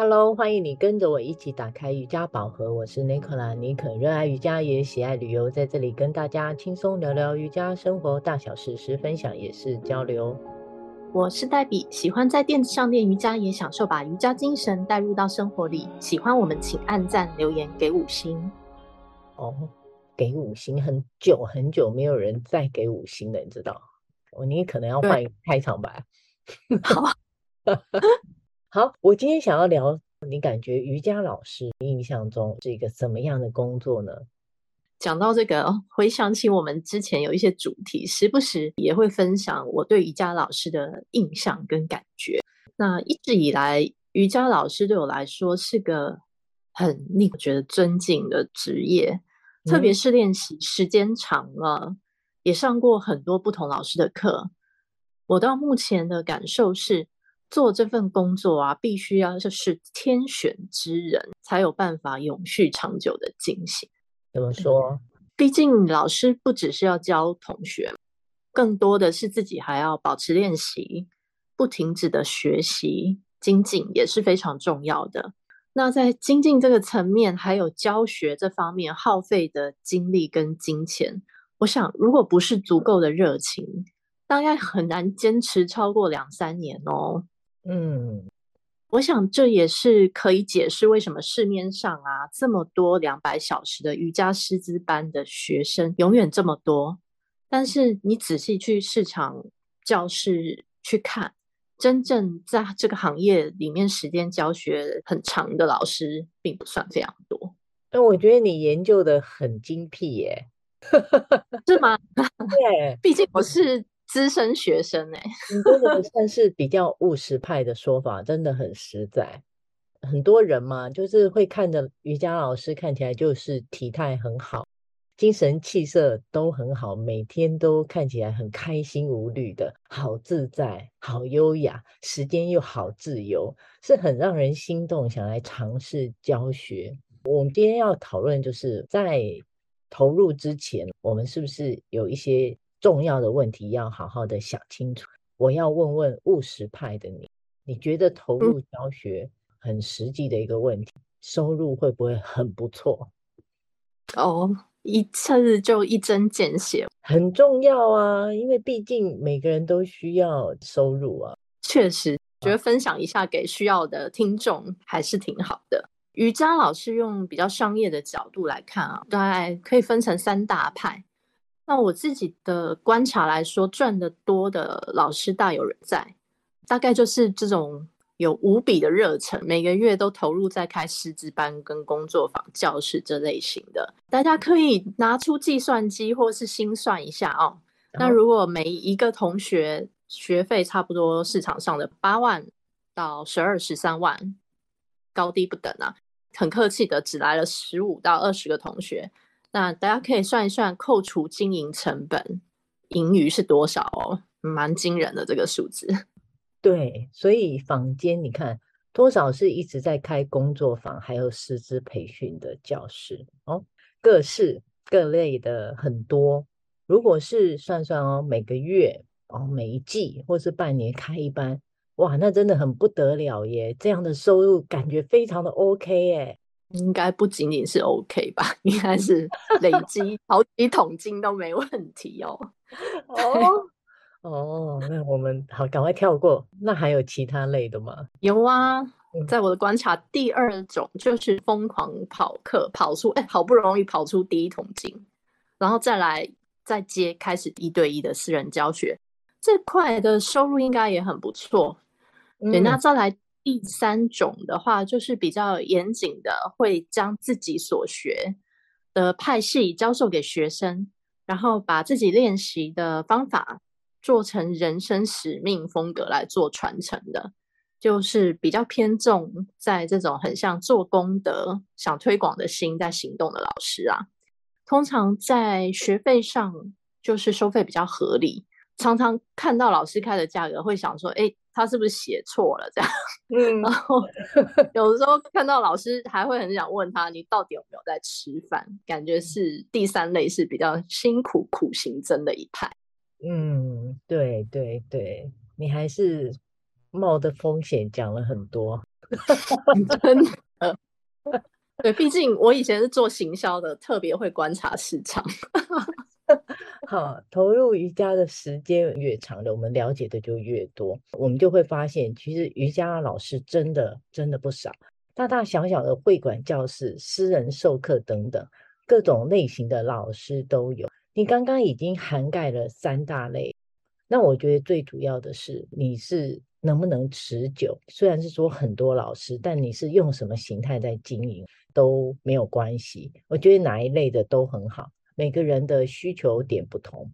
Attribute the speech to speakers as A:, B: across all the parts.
A: Hello，欢迎你跟着我一起打开瑜伽宝盒。我是 Nicola，妮可，热爱瑜伽也喜爱旅游，在这里跟大家轻松聊聊瑜伽生活大小事，时分享也是交流。
B: 我是黛比，喜欢在垫子上练瑜伽，也享受把瑜伽精神带入到生活里。喜欢我们，请按赞、留言、给五星。
A: 哦，给五星，很久很久没有人再给五星了，你知道？我，你可能要换一个开场白。
B: 好。
A: 好，我今天想要聊，你感觉瑜伽老师印象中是一个怎么样的工作呢？
B: 讲到这个，回想起我们之前有一些主题，时不时也会分享我对瑜伽老师的印象跟感觉。那一直以来，瑜伽老师对我来说是个很令我觉得尊敬的职业，嗯、特别是练习时间长了，也上过很多不同老师的课。我到目前的感受是，做这份工作啊，必须要就是天选之人，才有办法永续长久的进行。
A: 怎么说？
B: 毕竟老师不只是要教同学，更多的是自己还要保持练习，不停止的学习精进也是非常重要的。那在精进这个层面，还有教学这方面耗费的精力跟金钱，我想如果不是足够的热情，大概很难坚持超过两三年哦。
A: 嗯，
B: 我想这也是可以解释为什么市面上啊这么多两百小时的瑜伽师资班的学生永远这么多，但是你仔细去市场教室去看，真正在这个行业里面时间教学很长的老师并不算非常多。
A: 但我觉得你研究的很精辟耶，
B: 是吗？
A: 对，
B: 毕竟我是。资深学生哎、欸，
A: 你真的算是比较务实派的说法，真的很实在。很多人嘛，就是会看着瑜伽老师看起来就是体态很好，精神气色都很好，每天都看起来很开心无虑的，好自在，好优雅，时间又好自由，是很让人心动，想来尝试教学。我们今天要讨论，就是在投入之前，我们是不是有一些。重要的问题要好好的想清楚。我要问问务实派的你，你觉得投入教学很实际的一个问题，收入会不会很不错？
B: 哦，一次就一针见血，
A: 很重要啊，因为毕竟每个人都需要收入啊。
B: 确实，觉得分享一下给需要的听众还是挺好的。瑜伽老师用比较商业的角度来看啊，大概可以分成三大派。那我自己的观察来说，赚得多的老师大有人在，大概就是这种有无比的热忱，每个月都投入在开师资班跟工作坊教室这类型的。大家可以拿出计算机或是心算一下哦。那如果每一个同学学费差不多市场上的八万到十二十三万，高低不等啊。很客气的，只来了十五到二十个同学。那大家可以算一算，扣除经营成本，盈余是多少哦？蛮惊人的这个数字。
A: 对，所以坊间你看，多少是一直在开工作坊，还有师资培训的教室哦，各式各类的很多。如果是算算哦，每个月哦，每一季或是半年开一班，哇，那真的很不得了耶！这样的收入感觉非常的 OK 耶。
B: 应该不仅仅是 OK 吧，应该是累积好几桶金都没问题哦。
A: 哦哦，那我们好，赶快跳过。那还有其他类的吗？
B: 有啊，在我的观察，第二种就是疯狂跑课，跑出哎，好不容易跑出第一桶金，然后再来再接开始一对一的私人教学，这块的收入应该也很不错。嗯、对，那再来。第三种的话，就是比较严谨的，会将自己所学的派系教授给学生，然后把自己练习的方法做成人生使命风格来做传承的，就是比较偏重在这种很像做功德、想推广的心在行动的老师啊。通常在学费上就是收费比较合理，常常看到老师开的价格，会想说，哎。他是不是写错了？这样，嗯，然后 有的时候看到老师，还会很想问他：“你到底有没有在吃饭？”感觉是第三类，是比较辛苦苦行僧的一派。
A: 嗯，对对对，你还是冒的风险讲了很多。
B: 真的。对，毕竟我以前是做行销的，特别会观察市场。
A: 好，投入瑜伽的时间越长的，我们了解的就越多，我们就会发现，其实瑜伽老师真的真的不少，大大小小的会馆教室、私人授课等等，各种类型的老师都有。你刚刚已经涵盖了三大类，那我觉得最主要的是你是能不能持久。虽然是说很多老师，但你是用什么形态在经营都没有关系。我觉得哪一类的都很好。每个人的需求点不同，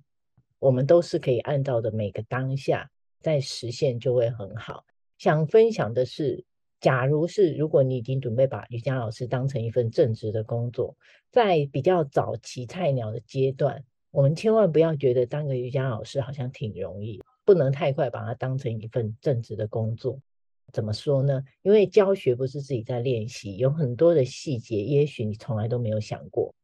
A: 我们都是可以按照的每个当下在实现就会很好。想分享的是，假如是如果你已经准备把瑜伽老师当成一份正职的工作，在比较早期菜鸟的阶段，我们千万不要觉得当个瑜伽老师好像挺容易，不能太快把它当成一份正职的工作。怎么说呢？因为教学不是自己在练习，有很多的细节，也许你从来都没有想过。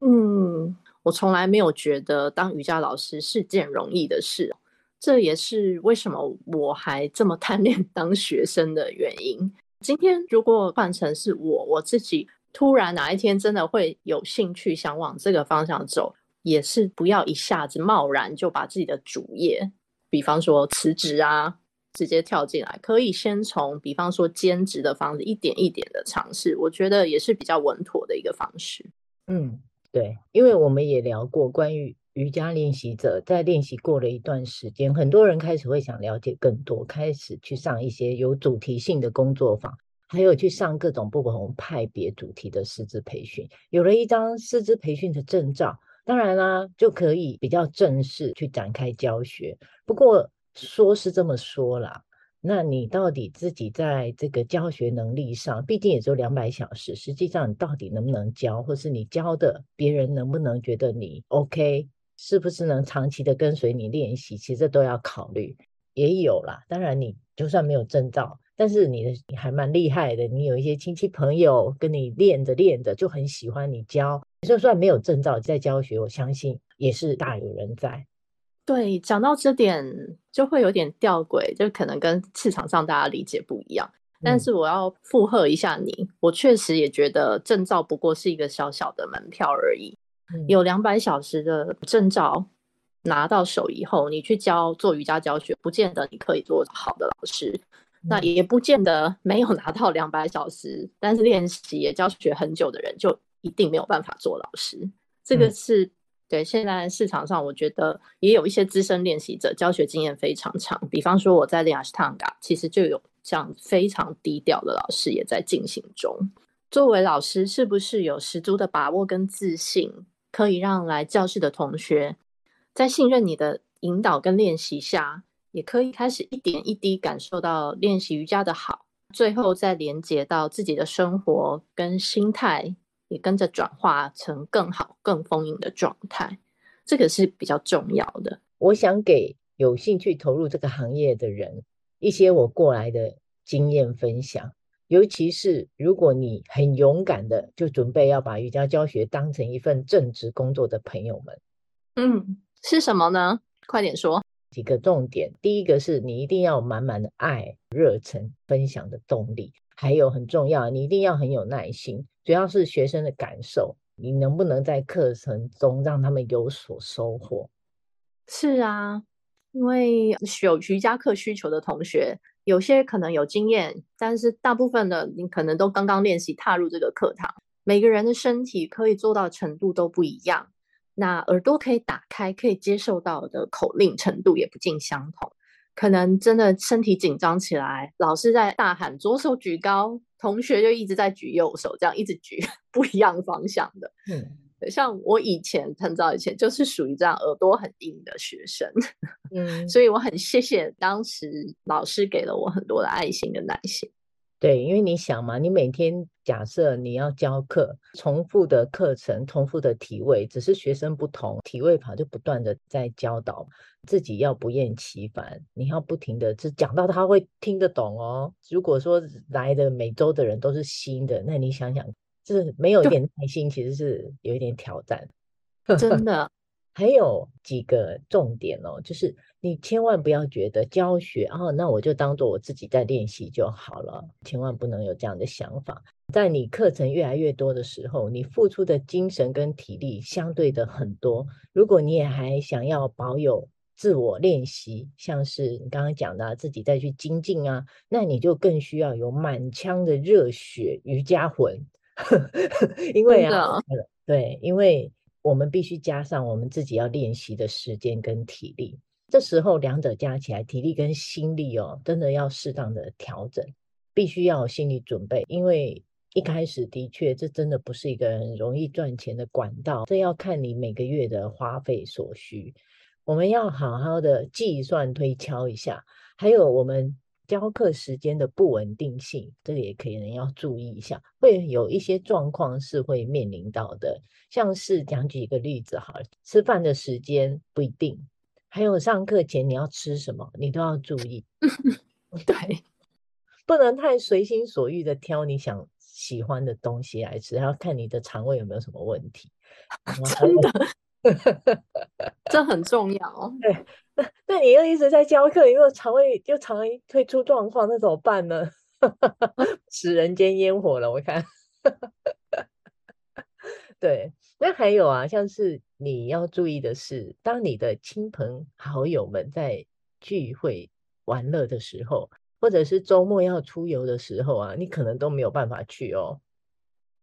B: 嗯，我从来没有觉得当瑜伽老师是件容易的事，这也是为什么我还这么贪恋 当学生的原因。今天如果换成是我，我自己突然哪一天真的会有兴趣想往这个方向走，也是不要一下子贸然就把自己的主业，比方说辞职啊，直接跳进来，可以先从比方说兼职的方式一点一点的尝试，我觉得也是比较稳妥的一个方式。
A: 嗯。对，因为我们也聊过关于瑜伽练习者在练习过了一段时间，很多人开始会想了解更多，开始去上一些有主题性的工作坊，还有去上各种不同派别主题的师资培训。有了一张师资培训的证照，当然啦，就可以比较正式去展开教学。不过说是这么说啦。那你到底自己在这个教学能力上，毕竟也就两百小时，实际上你到底能不能教，或是你教的别人能不能觉得你 OK，是不是能长期的跟随你练习，其实这都要考虑。也有啦，当然你就算没有证照，但是你的你还蛮厉害的，你有一些亲戚朋友跟你练着练着就很喜欢你教，就算没有证照在教学，我相信也是大有人在。
B: 对，讲到这点就会有点吊诡，就可能跟市场上大家理解不一样。但是我要附和一下你，嗯、我确实也觉得证照不过是一个小小的门票而已。嗯、有两百小时的证照拿到手以后，你去教做瑜伽教学，不见得你可以做好的老师。嗯、那也不见得没有拿到两百小时，但是练习也教学很久的人就一定没有办法做老师。这个是。对，现在市场上我觉得也有一些资深练习者，教学经验非常长。比方说我在练阿斯汤加，其实就有这样非常低调的老师也在进行中。作为老师，是不是有十足的把握跟自信，可以让来教室的同学在信任你的引导跟练习下，也可以开始一点一滴感受到练习瑜伽的好，最后再连接到自己的生活跟心态。也跟着转化成更好、更丰盈的状态，这个是比较重要的。
A: 我想给有兴趣投入这个行业的人一些我过来的经验分享，尤其是如果你很勇敢的就准备要把瑜伽教学当成一份正职工作的朋友们。
B: 嗯，是什么呢？快点说。
A: 几个重点，第一个是你一定要满满的爱、热忱、分享的动力。还有很重要，你一定要很有耐心，主要是学生的感受，你能不能在课程中让他们有所收获？
B: 是啊，因为有瑜伽课需求的同学，有些可能有经验，但是大部分的你可能都刚刚练习踏入这个课堂，每个人的身体可以做到程度都不一样，那耳朵可以打开，可以接受到的口令程度也不尽相同。可能真的身体紧张起来，老师在大喊左手举高，同学就一直在举右手，这样一直举 不一样方向的。嗯，像我以前很早以前就是属于这样耳朵很硬的学生，嗯，所以我很谢谢当时老师给了我很多的爱心跟耐心。
A: 对，因为你想嘛，你每天假设你要教课，重复的课程，重复的体位，只是学生不同，体位法就不断的在教导，自己要不厌其烦，你要不停的就讲到他会听得懂哦。如果说来的每周的人都是新的，那你想想，就是没有一点耐心，其实是有一点挑战。
B: 真的，
A: 还有几个重点哦，就是你千万不要觉得教学哦，那我就当做我自己在练习就好了，千万不能有这样的想法。在你课程越来越多的时候，你付出的精神跟体力相对的很多。如果你也还想要保有自我练习，像是你刚刚讲的自己再去精进啊，那你就更需要有满腔的热血瑜伽魂。因为啊，对，因为我们必须加上我们自己要练习的时间跟体力。这时候两者加起来，体力跟心力哦，真的要适当的调整，必须要有心理准备，因为。一开始的确，这真的不是一个很容易赚钱的管道，这要看你每个月的花费所需。我们要好好的计算推敲一下，还有我们教课时间的不稳定性，这个也可能要注意一下。会有一些状况是会面临到的，像是讲举一个例子好了，吃饭的时间不一定，还有上课前你要吃什么，你都要注意。
B: 对，
A: 不能太随心所欲的挑你想。喜欢的东西来吃，还要看你的肠胃有没有什么问题。
B: 真的，这很重要。
A: 对，那你又一直在教课，如果肠胃又常会出状况，那怎么办呢？食人间烟火了，我看。对，那还有啊，像是你要注意的是，当你的亲朋好友们在聚会玩乐的时候。或者是周末要出游的时候啊，你可能都没有办法去哦，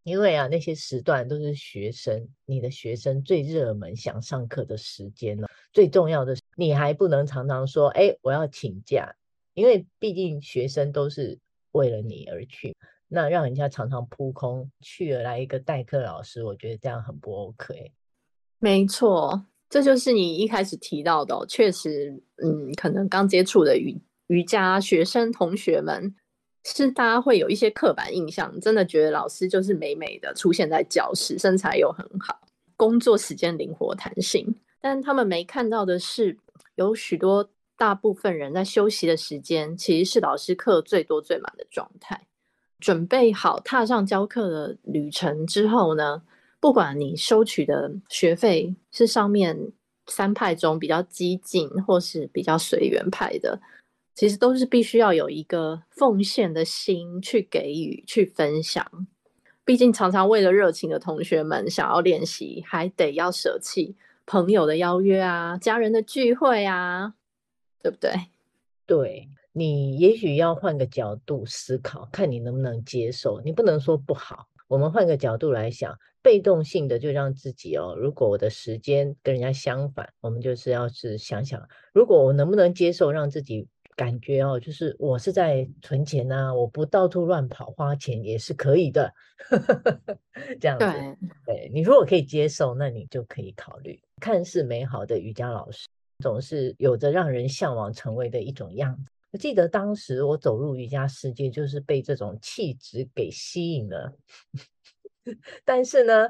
A: 因为啊，那些时段都是学生，你的学生最热门想上课的时间了。最重要的是，你还不能常常说，哎，我要请假，因为毕竟学生都是为了你而去，那让人家常常扑空去了来一个代课老师，我觉得这样很不 OK。
B: 没错，这就是你一开始提到的，确实，嗯，可能刚接触的瑜。瑜伽学生同学们是大家会有一些刻板印象，真的觉得老师就是美美的出现在教室，身材又很好，工作时间灵活弹性。但他们没看到的是，有许多大部分人在休息的时间，其实是老师课最多最满的状态。准备好踏上教课的旅程之后呢，不管你收取的学费是上面三派中比较激进，或是比较随缘派的。其实都是必须要有一个奉献的心去给予、去分享。毕竟常常为了热情的同学们想要练习，还得要舍弃朋友的邀约啊、家人的聚会啊，对不对？
A: 对，你也许要换个角度思考，看你能不能接受。你不能说不好。我们换个角度来想，被动性的就让自己哦，如果我的时间跟人家相反，我们就是要是想想，如果我能不能接受让自己。感觉哦，就是我是在存钱呐、啊，我不到处乱跑花钱也是可以的，这样子。对，对，你如果可以接受，那你就可以考虑。看似美好的瑜伽老师，总是有着让人向往成为的一种样子。我记得当时我走入瑜伽世界，就是被这种气质给吸引了。但是呢，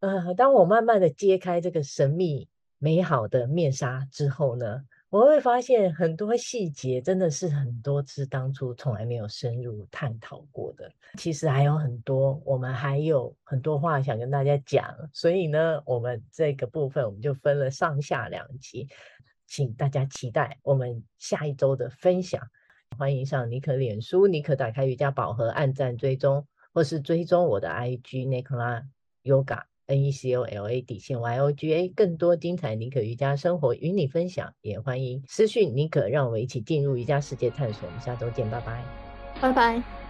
A: 呃，当我慢慢的揭开这个神秘美好的面纱之后呢，我会发现很多细节真的是很多次当初从来没有深入探讨过的。其实还有很多，我们还有很多话想跟大家讲。所以呢，我们这个部分我们就分了上下两集，请大家期待我们下一周的分享。欢迎上妮可脸书，妮可打开瑜伽宝盒，按赞追踪，或是追踪我的 IG Nicola Yoga。N E C O L A 底线 Y O G A，更多精彩妮可瑜伽生活与你分享，也欢迎私讯妮可，让我们一起进入瑜伽世界探索。我们下周见，拜拜，
B: 拜拜。